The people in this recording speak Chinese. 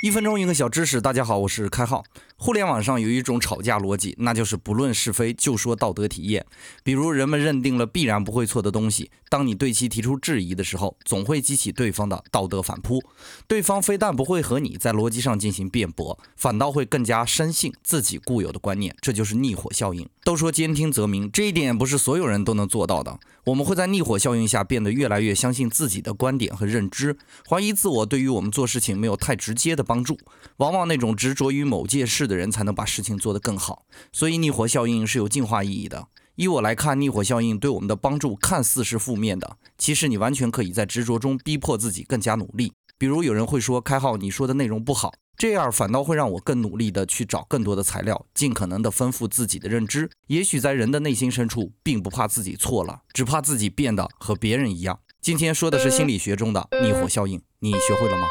一分钟一个小知识，大家好，我是开浩。互联网上有一种吵架逻辑，那就是不论是非就说道德体验。比如人们认定了必然不会错的东西，当你对其提出质疑的时候，总会激起对方的道德反扑。对方非但不会和你在逻辑上进行辩驳，反倒会更加深信自己固有的观念，这就是逆火效应。都说兼听则明，这一点不是所有人都能做到的。我们会在逆火效应下变得越来越相信自己的观点和认知，怀疑自我对于我们做事情没有太直接的。帮助，往往那种执着于某件事的人才能把事情做得更好。所以逆火效应是有进化意义的。依我来看，逆火效应对我们的帮助看似是负面的，其实你完全可以在执着中逼迫自己更加努力。比如有人会说：“开号，你说的内容不好。”这样反倒会让我更努力的去找更多的材料，尽可能的丰富自己的认知。也许在人的内心深处，并不怕自己错了，只怕自己变得和别人一样。今天说的是心理学中的逆火效应，你学会了吗？